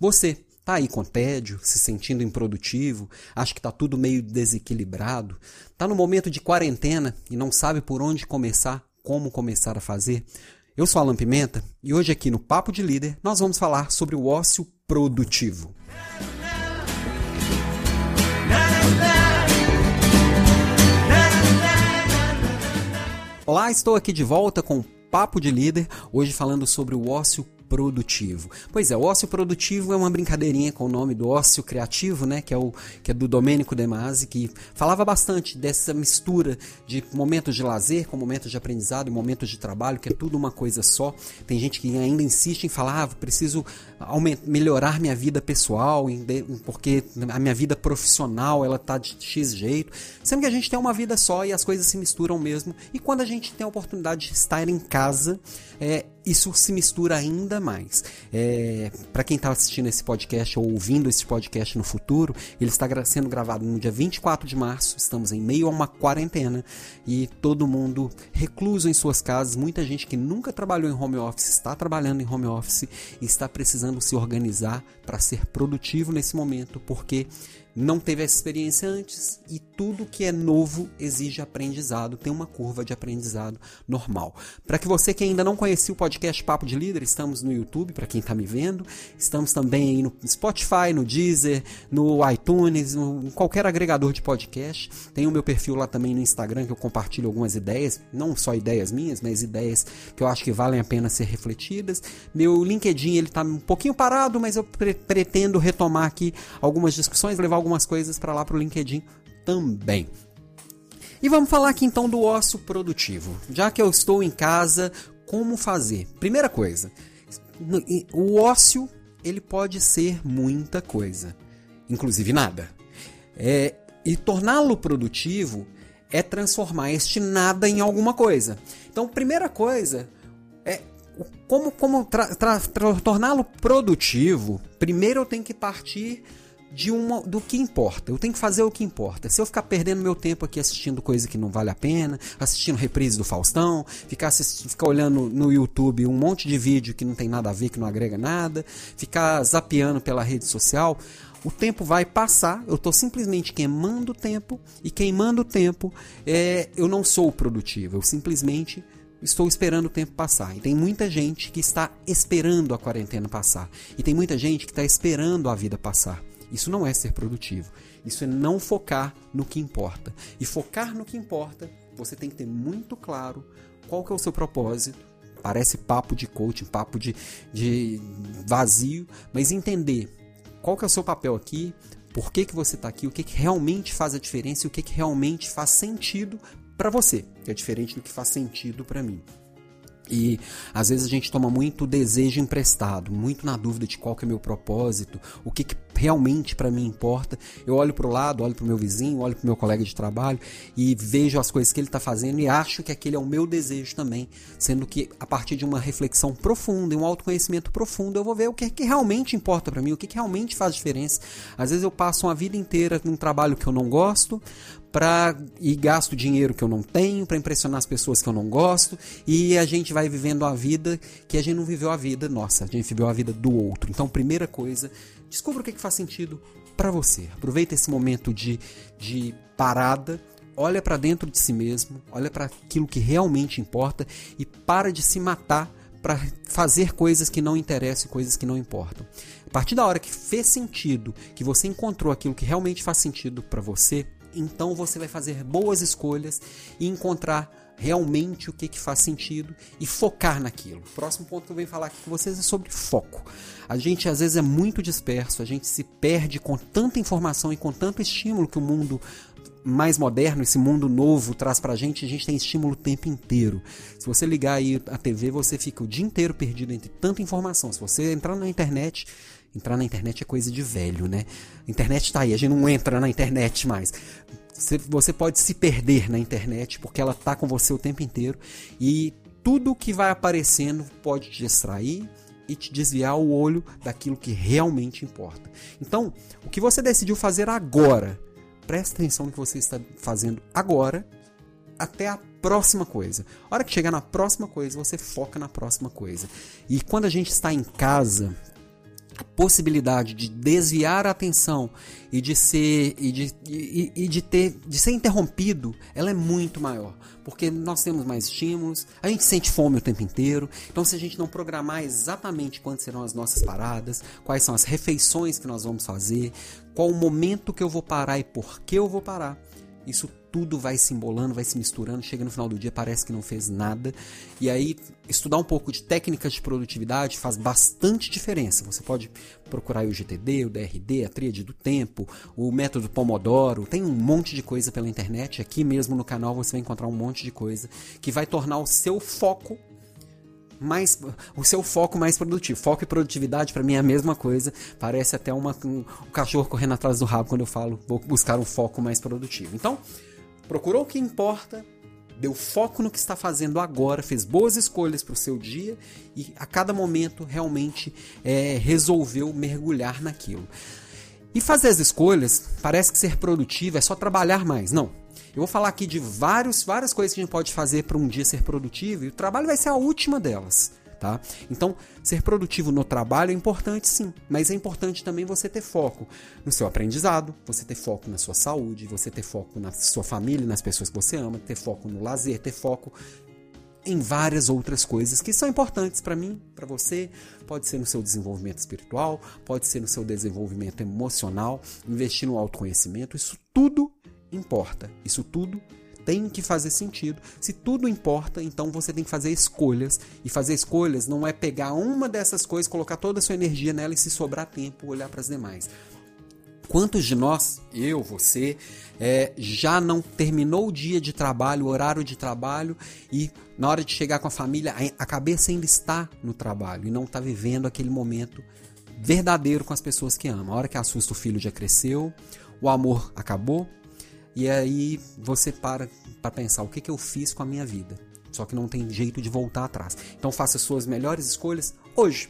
Você tá aí com tédio, se sentindo improdutivo, acha que tá tudo meio desequilibrado, tá no momento de quarentena e não sabe por onde começar, como começar a fazer? Eu sou Alan Pimenta e hoje aqui no Papo de Líder nós vamos falar sobre o ócio produtivo. Olá, estou aqui de volta com Papo de Líder, hoje falando sobre o ócio produtivo. Pois é, o ócio produtivo é uma brincadeirinha com o nome do ócio criativo, né, que é o que é do Domênico De Masi, que falava bastante dessa mistura de momentos de lazer com momentos de aprendizado e momentos de trabalho, que é tudo uma coisa só. Tem gente que ainda insiste em falar, ah, preciso melhorar minha vida pessoal, porque a minha vida profissional, ela tá de X jeito. Sendo que a gente tem uma vida só e as coisas se misturam mesmo. E quando a gente tem a oportunidade de estar em casa, é, isso se mistura ainda mais. É, para quem está assistindo esse podcast ou ouvindo esse podcast no futuro, ele está sendo gravado no dia 24 de março. Estamos em meio a uma quarentena e todo mundo recluso em suas casas. Muita gente que nunca trabalhou em home office está trabalhando em home office e está precisando se organizar para ser produtivo nesse momento, porque não teve essa experiência antes e tudo que é novo exige aprendizado, tem uma curva de aprendizado normal. Para que você que ainda não conhecia o podcast Papo de Líder, estamos no YouTube, para quem está me vendo, estamos também no Spotify, no Deezer, no iTunes, em qualquer agregador de podcast. Tem o meu perfil lá também no Instagram que eu compartilho algumas ideias, não só ideias minhas, mas ideias que eu acho que valem a pena ser refletidas. Meu LinkedIn ele está um pouquinho parado, mas eu pre pretendo retomar aqui algumas discussões, levar algumas coisas para lá para o LinkedIn também. E vamos falar aqui então do ócio produtivo. Já que eu estou em casa, como fazer? Primeira coisa, o ócio ele pode ser muita coisa, inclusive nada. É, e torná-lo produtivo é transformar este nada em alguma coisa. Então, primeira coisa é como, como torná-lo produtivo. Primeiro eu tenho que partir de uma do que importa. Eu tenho que fazer o que importa. Se eu ficar perdendo meu tempo aqui assistindo coisa que não vale a pena, assistindo reprise do Faustão, ficar, ficar olhando no YouTube um monte de vídeo que não tem nada a ver, que não agrega nada, ficar zapeando pela rede social, o tempo vai passar, eu estou simplesmente queimando tempo, e queimando tempo, é, eu não sou produtivo, eu simplesmente estou esperando o tempo passar. E tem muita gente que está esperando a quarentena passar. E tem muita gente que está esperando a vida passar. Isso não é ser produtivo. Isso é não focar no que importa. E focar no que importa, você tem que ter muito claro qual que é o seu propósito. Parece papo de coaching, papo de, de vazio, mas entender qual que é o seu papel aqui, por que, que você está aqui, o que, que realmente faz a diferença e o que, que realmente faz sentido para você, que é diferente do que faz sentido para mim. E às vezes a gente toma muito desejo emprestado, muito na dúvida de qual que é meu propósito, o que, que realmente para mim importa. Eu olho para o lado, olho para o meu vizinho, olho para o meu colega de trabalho e vejo as coisas que ele está fazendo e acho que aquele é o meu desejo também, sendo que a partir de uma reflexão profunda um autoconhecimento profundo eu vou ver o que, é que realmente importa para mim, o que, que realmente faz diferença. Às vezes eu passo uma vida inteira num trabalho que eu não gosto, para e gasto dinheiro que eu não tenho para impressionar as pessoas que eu não gosto e a gente vai vivendo a vida que a gente não viveu a vida nossa, a gente viveu a vida do outro. Então, primeira coisa, descubra o que, que faz sentido para você. Aproveita esse momento de, de parada, olha para dentro de si mesmo, olha para aquilo que realmente importa e para de se matar para fazer coisas que não interessam coisas que não importam. A partir da hora que fez sentido, que você encontrou aquilo que realmente faz sentido para você, então você vai fazer boas escolhas e encontrar realmente o que, que faz sentido e focar naquilo. O próximo ponto que eu venho falar aqui com vocês é sobre foco. A gente às vezes é muito disperso, a gente se perde com tanta informação e com tanto estímulo que o mundo mais moderno, esse mundo novo traz pra gente, a gente tem estímulo o tempo inteiro. Se você ligar aí a TV, você fica o dia inteiro perdido entre tanta informação. Se você entrar na internet, Entrar na internet é coisa de velho, né? A internet tá aí, a gente não entra na internet mais. Você pode se perder na internet porque ela tá com você o tempo inteiro e tudo que vai aparecendo pode te distrair e te desviar o olho daquilo que realmente importa. Então, o que você decidiu fazer agora, preste atenção no que você está fazendo agora até a próxima coisa. A hora que chegar na próxima coisa, você foca na próxima coisa. E quando a gente está em casa, a possibilidade de desviar a atenção e de ser e de, e, e de ter de ser interrompido, ela é muito maior, porque nós temos mais estímulos, a gente sente fome o tempo inteiro. Então, se a gente não programar exatamente quando serão as nossas paradas, quais são as refeições que nós vamos fazer, qual o momento que eu vou parar e por que eu vou parar, isso tudo vai se embolando, vai se misturando, chega no final do dia parece que não fez nada. E aí, estudar um pouco de técnicas de produtividade faz bastante diferença. Você pode procurar o GTD, o DRD, a tríade do tempo, o método Pomodoro, tem um monte de coisa pela internet. Aqui mesmo no canal você vai encontrar um monte de coisa que vai tornar o seu foco mais o seu foco mais produtivo. Foco e produtividade para mim é a mesma coisa. Parece até uma, um, um cachorro correndo atrás do rabo quando eu falo vou buscar um foco mais produtivo. Então, procurou o que importa, deu foco no que está fazendo agora, fez boas escolhas para o seu dia e a cada momento realmente é, resolveu mergulhar naquilo. E fazer as escolhas parece que ser produtivo é só trabalhar mais. Não. Eu vou falar aqui de vários, várias coisas que a gente pode fazer para um dia ser produtivo e o trabalho vai ser a última delas. Tá? Então, ser produtivo no trabalho é importante sim, mas é importante também você ter foco no seu aprendizado, você ter foco na sua saúde, você ter foco na sua família, nas pessoas que você ama, ter foco no lazer, ter foco em várias outras coisas que são importantes para mim, para você. Pode ser no seu desenvolvimento espiritual, pode ser no seu desenvolvimento emocional, investir no autoconhecimento. Isso tudo importa. Isso tudo tem que fazer sentido. Se tudo importa, então você tem que fazer escolhas. E fazer escolhas não é pegar uma dessas coisas, colocar toda a sua energia nela e se sobrar tempo olhar para as demais. Quantos de nós, eu, você, é, já não terminou o dia de trabalho, o horário de trabalho e na hora de chegar com a família, a cabeça ainda está no trabalho e não está vivendo aquele momento verdadeiro com as pessoas que ama. A hora que assusta o filho já cresceu, o amor acabou, e aí você para para pensar o que, que eu fiz com a minha vida. Só que não tem jeito de voltar atrás. Então faça suas melhores escolhas hoje.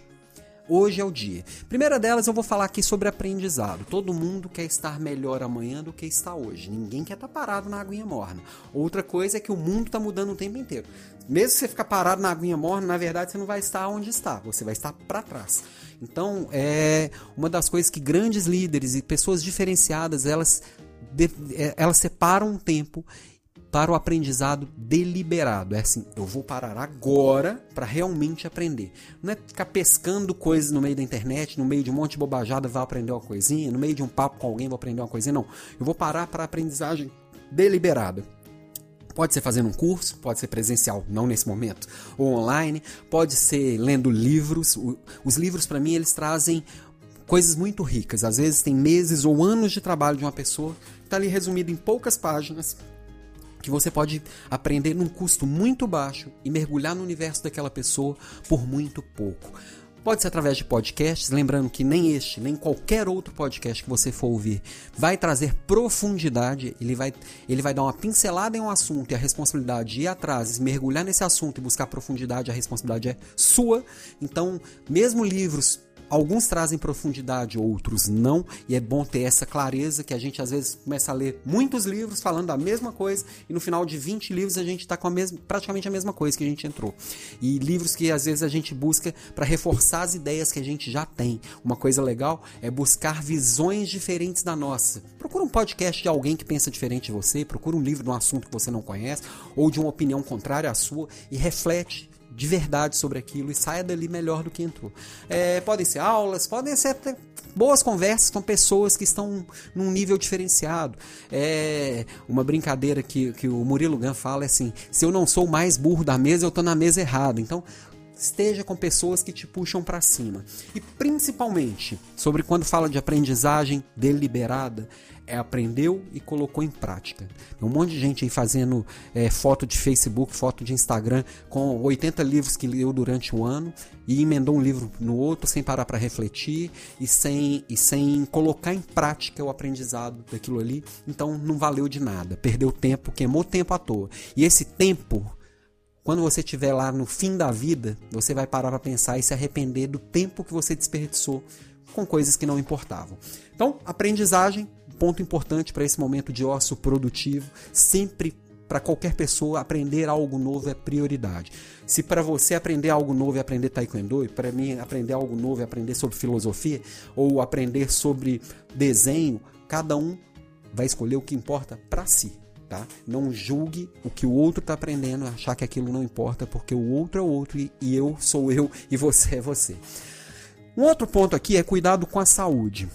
Hoje é o dia. Primeira delas, eu vou falar aqui sobre aprendizado. Todo mundo quer estar melhor amanhã do que está hoje. Ninguém quer estar parado na aguinha morna. Outra coisa é que o mundo está mudando o tempo inteiro. Mesmo você ficar parado na aguinha morna, na verdade você não vai estar onde está. Você vai estar para trás. Então, é uma das coisas que grandes líderes e pessoas diferenciadas elas de, é, elas separam um tempo para o aprendizado deliberado. É assim, eu vou parar agora para realmente aprender. Não é ficar pescando coisas no meio da internet, no meio de um monte de bobajada, vou aprender uma coisinha, no meio de um papo com alguém, vou aprender uma coisinha. Não. Eu vou parar para aprendizagem deliberada. Pode ser fazendo um curso, pode ser presencial, não nesse momento, ou online, pode ser lendo livros. Os livros, para mim, eles trazem coisas muito ricas. Às vezes tem meses ou anos de trabalho de uma pessoa, está ali resumido em poucas páginas, que você pode aprender num custo muito baixo e mergulhar no universo daquela pessoa por muito pouco. Pode ser através de podcasts, lembrando que nem este, nem qualquer outro podcast que você for ouvir vai trazer profundidade, ele vai, ele vai dar uma pincelada em um assunto e a responsabilidade de ir atrás, mergulhar nesse assunto e buscar profundidade, a responsabilidade é sua. Então, mesmo livros Alguns trazem profundidade, outros não, e é bom ter essa clareza que a gente às vezes começa a ler muitos livros falando da mesma coisa e no final de 20 livros a gente está com a mesma, praticamente a mesma coisa que a gente entrou. E livros que às vezes a gente busca para reforçar as ideias que a gente já tem. Uma coisa legal é buscar visões diferentes da nossa. Procura um podcast de alguém que pensa diferente de você, procura um livro de um assunto que você não conhece ou de uma opinião contrária à sua e reflete de verdade sobre aquilo e saia dali melhor do que entrou. É, podem ser aulas, podem ser boas conversas com pessoas que estão num nível diferenciado. É uma brincadeira que, que o Murilo Gun fala é assim: se eu não sou o mais burro da mesa, eu estou na mesa errada. Então, esteja com pessoas que te puxam para cima. E principalmente, sobre quando fala de aprendizagem deliberada, é aprendeu e colocou em prática. Tem um monte de gente aí fazendo é, foto de Facebook, foto de Instagram, com 80 livros que leu durante um ano e emendou um livro no outro sem parar para refletir e sem, e sem colocar em prática o aprendizado daquilo ali. Então não valeu de nada. Perdeu tempo, queimou tempo à toa. E esse tempo quando você estiver lá no fim da vida, você vai parar para pensar e se arrepender do tempo que você desperdiçou com coisas que não importavam. Então, aprendizagem, ponto importante para esse momento de ócio produtivo, sempre para qualquer pessoa aprender algo novo é prioridade. Se para você aprender algo novo é aprender taekwondo, e para mim aprender algo novo é aprender sobre filosofia ou aprender sobre desenho, cada um vai escolher o que importa para si. Tá? Não julgue o que o outro está aprendendo, achar que aquilo não importa, porque o outro é o outro e eu sou eu e você é você. Um outro ponto aqui é cuidado com a saúde.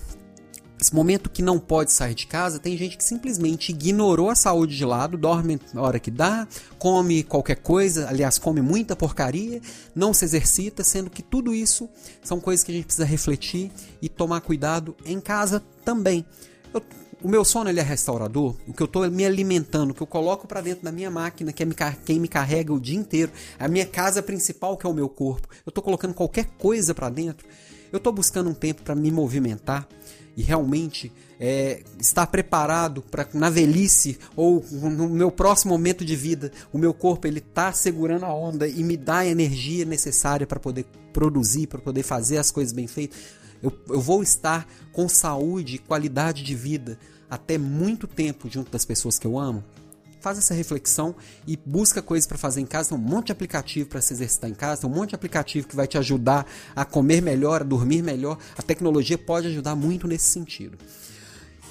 Esse momento que não pode sair de casa, tem gente que simplesmente ignorou a saúde de lado, dorme na hora que dá, come qualquer coisa, aliás, come muita porcaria, não se exercita, sendo que tudo isso são coisas que a gente precisa refletir e tomar cuidado em casa também. Eu, o meu sono ele é restaurador, o que eu estou me alimentando, o que eu coloco para dentro da minha máquina, que é quem me carrega o dia inteiro, a minha casa principal, que é o meu corpo, eu estou colocando qualquer coisa para dentro, eu estou buscando um tempo para me movimentar e realmente é, estar preparado para na velhice ou no meu próximo momento de vida, o meu corpo ele está segurando a onda e me dá a energia necessária para poder produzir, para poder fazer as coisas bem feitas. Eu, eu vou estar com saúde e qualidade de vida até muito tempo junto das pessoas que eu amo faz essa reflexão e busca coisas para fazer em casa. Tem um monte de aplicativo para se exercitar em casa, tem um monte de aplicativo que vai te ajudar a comer melhor, a dormir melhor. A tecnologia pode ajudar muito nesse sentido.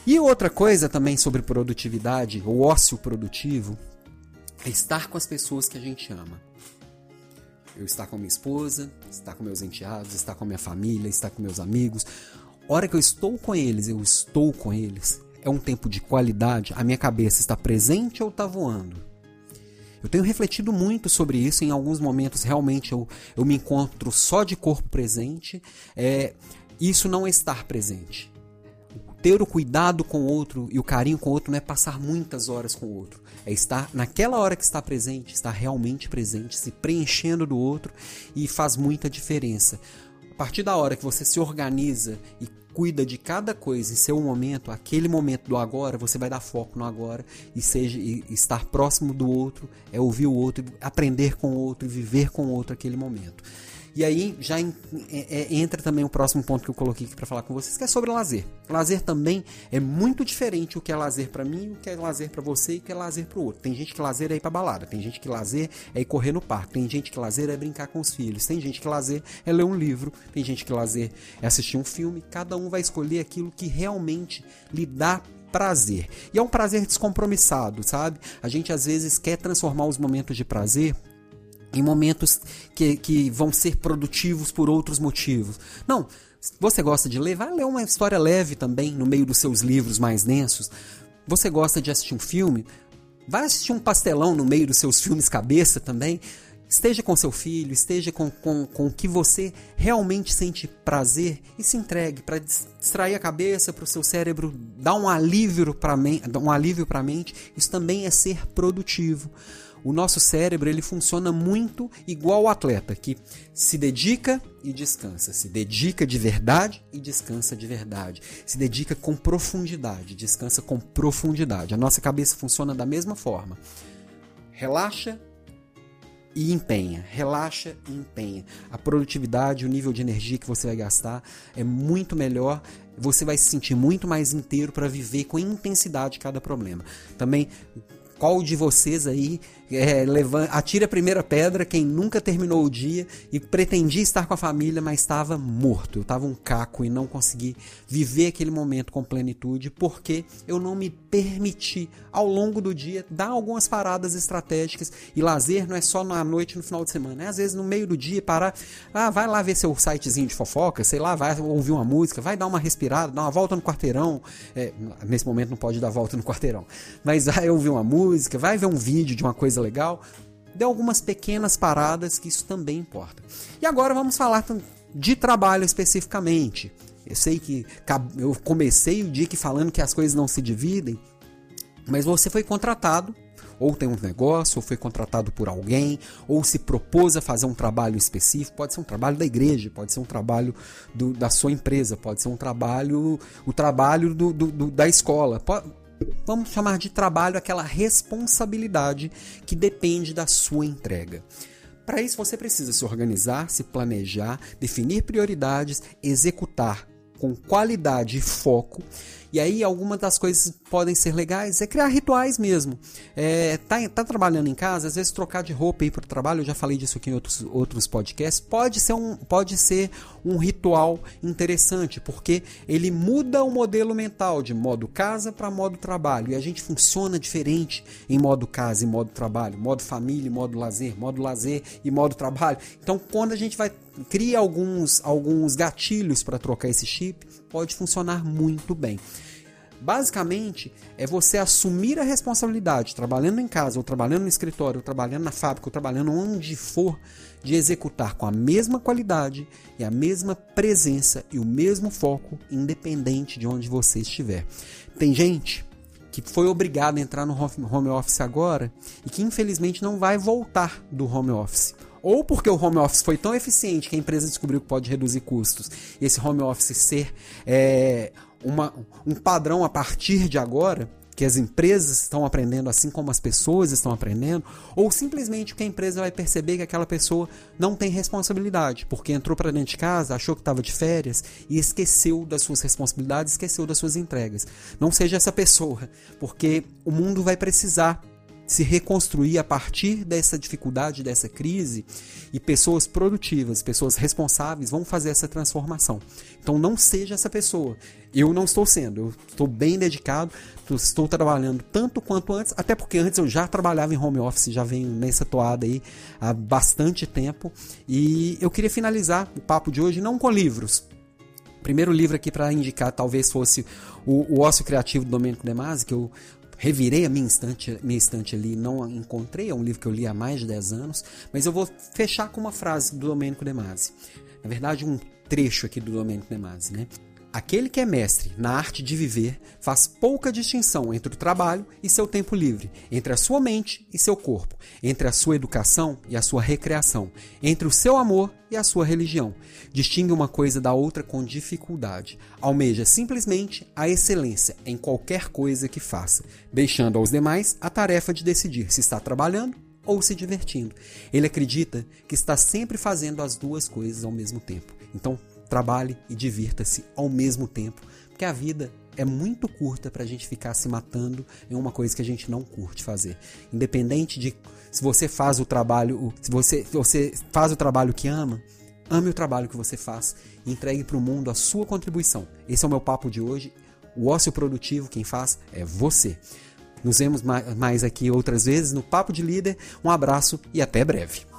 E outra coisa também sobre produtividade, o ócio produtivo, é estar com as pessoas que a gente ama. Eu estar com minha esposa, estar com meus enteados, estar com minha família, estar com meus amigos. Hora que eu estou com eles, eu estou com eles é um tempo de qualidade? A minha cabeça está presente ou está voando? Eu tenho refletido muito sobre isso. Em alguns momentos, realmente, eu, eu me encontro só de corpo presente. É, isso não é estar presente. Ter o cuidado com o outro e o carinho com o outro não é passar muitas horas com o outro. É estar naquela hora que está presente, estar realmente presente, se preenchendo do outro e faz muita diferença. A partir da hora que você se organiza e cuida de cada coisa em seu momento, aquele momento do agora, você vai dar foco no agora e seja e estar próximo do outro, é ouvir o outro, aprender com o outro e viver com o outro aquele momento. E aí já é, é, entra também o próximo ponto que eu coloquei aqui para falar com vocês, que é sobre lazer. Lazer também é muito diferente o que é lazer para mim, o que é lazer para você e o que é lazer para o outro. Tem gente que lazer é ir para balada, tem gente que lazer é ir correr no parque, tem gente que lazer é brincar com os filhos, tem gente que lazer é ler um livro, tem gente que lazer é assistir um filme. Cada um vai escolher aquilo que realmente lhe dá prazer. E é um prazer descompromissado, sabe? A gente às vezes quer transformar os momentos de prazer em momentos que, que vão ser produtivos por outros motivos. Não, você gosta de ler, vai ler uma história leve também no meio dos seus livros mais densos. Você gosta de assistir um filme, vai assistir um pastelão no meio dos seus filmes cabeça também. Esteja com seu filho, esteja com, com, com o que você realmente sente prazer e se entregue para distrair a cabeça, para o seu cérebro dar um alívio para um a mente. Isso também é ser produtivo o nosso cérebro ele funciona muito igual o atleta que se dedica e descansa, se dedica de verdade e descansa de verdade, se dedica com profundidade, descansa com profundidade. A nossa cabeça funciona da mesma forma. Relaxa e empenha, relaxa e empenha. A produtividade, o nível de energia que você vai gastar é muito melhor. Você vai se sentir muito mais inteiro para viver com intensidade cada problema. Também qual de vocês aí é, levanta, atira a primeira pedra, quem nunca terminou o dia e pretendia estar com a família, mas estava morto. Eu estava um caco e não consegui viver aquele momento com plenitude porque eu não me permiti ao longo do dia dar algumas paradas estratégicas. E lazer não é só na noite no final de semana, é às vezes no meio do dia parar, ah, vai lá ver seu sitezinho de fofoca, sei lá, vai ouvir uma música, vai dar uma respirada, dar uma volta no quarteirão. É, nesse momento não pode dar volta no quarteirão, mas vai ouvir uma música, vai ver um vídeo de uma coisa legal. Dê algumas pequenas paradas que isso também importa. E agora vamos falar de trabalho especificamente. Eu sei que eu comecei o dia falando que as coisas não se dividem, mas você foi contratado, ou tem um negócio, ou foi contratado por alguém, ou se propôs a fazer um trabalho específico. Pode ser um trabalho da igreja, pode ser um trabalho do, da sua empresa, pode ser um trabalho, o trabalho do, do, da escola. Pode, vamos chamar de trabalho aquela responsabilidade que depende da sua entrega. Para isso você precisa se organizar, se planejar, definir prioridades, executar com qualidade e foco e aí, algumas das coisas podem ser legais é criar rituais mesmo. É, tá, tá trabalhando em casa, às vezes trocar de roupa e ir para o trabalho, eu já falei disso aqui em outros, outros podcasts, pode ser, um, pode ser um ritual interessante, porque ele muda o modelo mental de modo casa para modo trabalho. E a gente funciona diferente em modo casa e modo trabalho, modo família modo lazer, modo lazer e modo trabalho. Então, quando a gente vai cria alguns, alguns gatilhos para trocar esse chip, pode funcionar muito bem. Basicamente, é você assumir a responsabilidade, trabalhando em casa, ou trabalhando no escritório, ou trabalhando na fábrica, ou trabalhando onde for, de executar com a mesma qualidade e a mesma presença e o mesmo foco, independente de onde você estiver. Tem gente que foi obrigada a entrar no home office agora e que infelizmente não vai voltar do home office ou porque o home office foi tão eficiente que a empresa descobriu que pode reduzir custos, e esse home office ser é, uma, um padrão a partir de agora, que as empresas estão aprendendo assim como as pessoas estão aprendendo, ou simplesmente que a empresa vai perceber que aquela pessoa não tem responsabilidade, porque entrou para dentro de casa, achou que estava de férias e esqueceu das suas responsabilidades, esqueceu das suas entregas. Não seja essa pessoa, porque o mundo vai precisar se reconstruir a partir dessa dificuldade, dessa crise, e pessoas produtivas, pessoas responsáveis vão fazer essa transformação. Então não seja essa pessoa. Eu não estou sendo, eu estou bem dedicado, estou trabalhando tanto quanto antes, até porque antes eu já trabalhava em home office, já venho nessa toada aí há bastante tempo, e eu queria finalizar o papo de hoje não com livros, primeiro livro aqui para indicar talvez fosse o, o Ócio Criativo do Domênico De Masi, que eu revirei a minha estante, minha estante ali, não encontrei, é um livro que eu li há mais de 10 anos, mas eu vou fechar com uma frase do Domênico De Masi. Na verdade, um trecho aqui do Domênico De Masi, né? Aquele que é mestre na arte de viver faz pouca distinção entre o trabalho e seu tempo livre, entre a sua mente e seu corpo, entre a sua educação e a sua recreação, entre o seu amor e a sua religião. Distingue uma coisa da outra com dificuldade. Almeja simplesmente a excelência em qualquer coisa que faça, deixando aos demais a tarefa de decidir se está trabalhando ou se divertindo. Ele acredita que está sempre fazendo as duas coisas ao mesmo tempo. Então, trabalhe e divirta-se ao mesmo tempo, porque a vida é muito curta para a gente ficar se matando em uma coisa que a gente não curte fazer. Independente de se você faz o trabalho, se você, você faz o trabalho que ama, ame o trabalho que você faz e entregue para o mundo a sua contribuição. Esse é o meu papo de hoje. O ócio produtivo, quem faz é você. Nos vemos mais aqui outras vezes no Papo de Líder. Um abraço e até breve.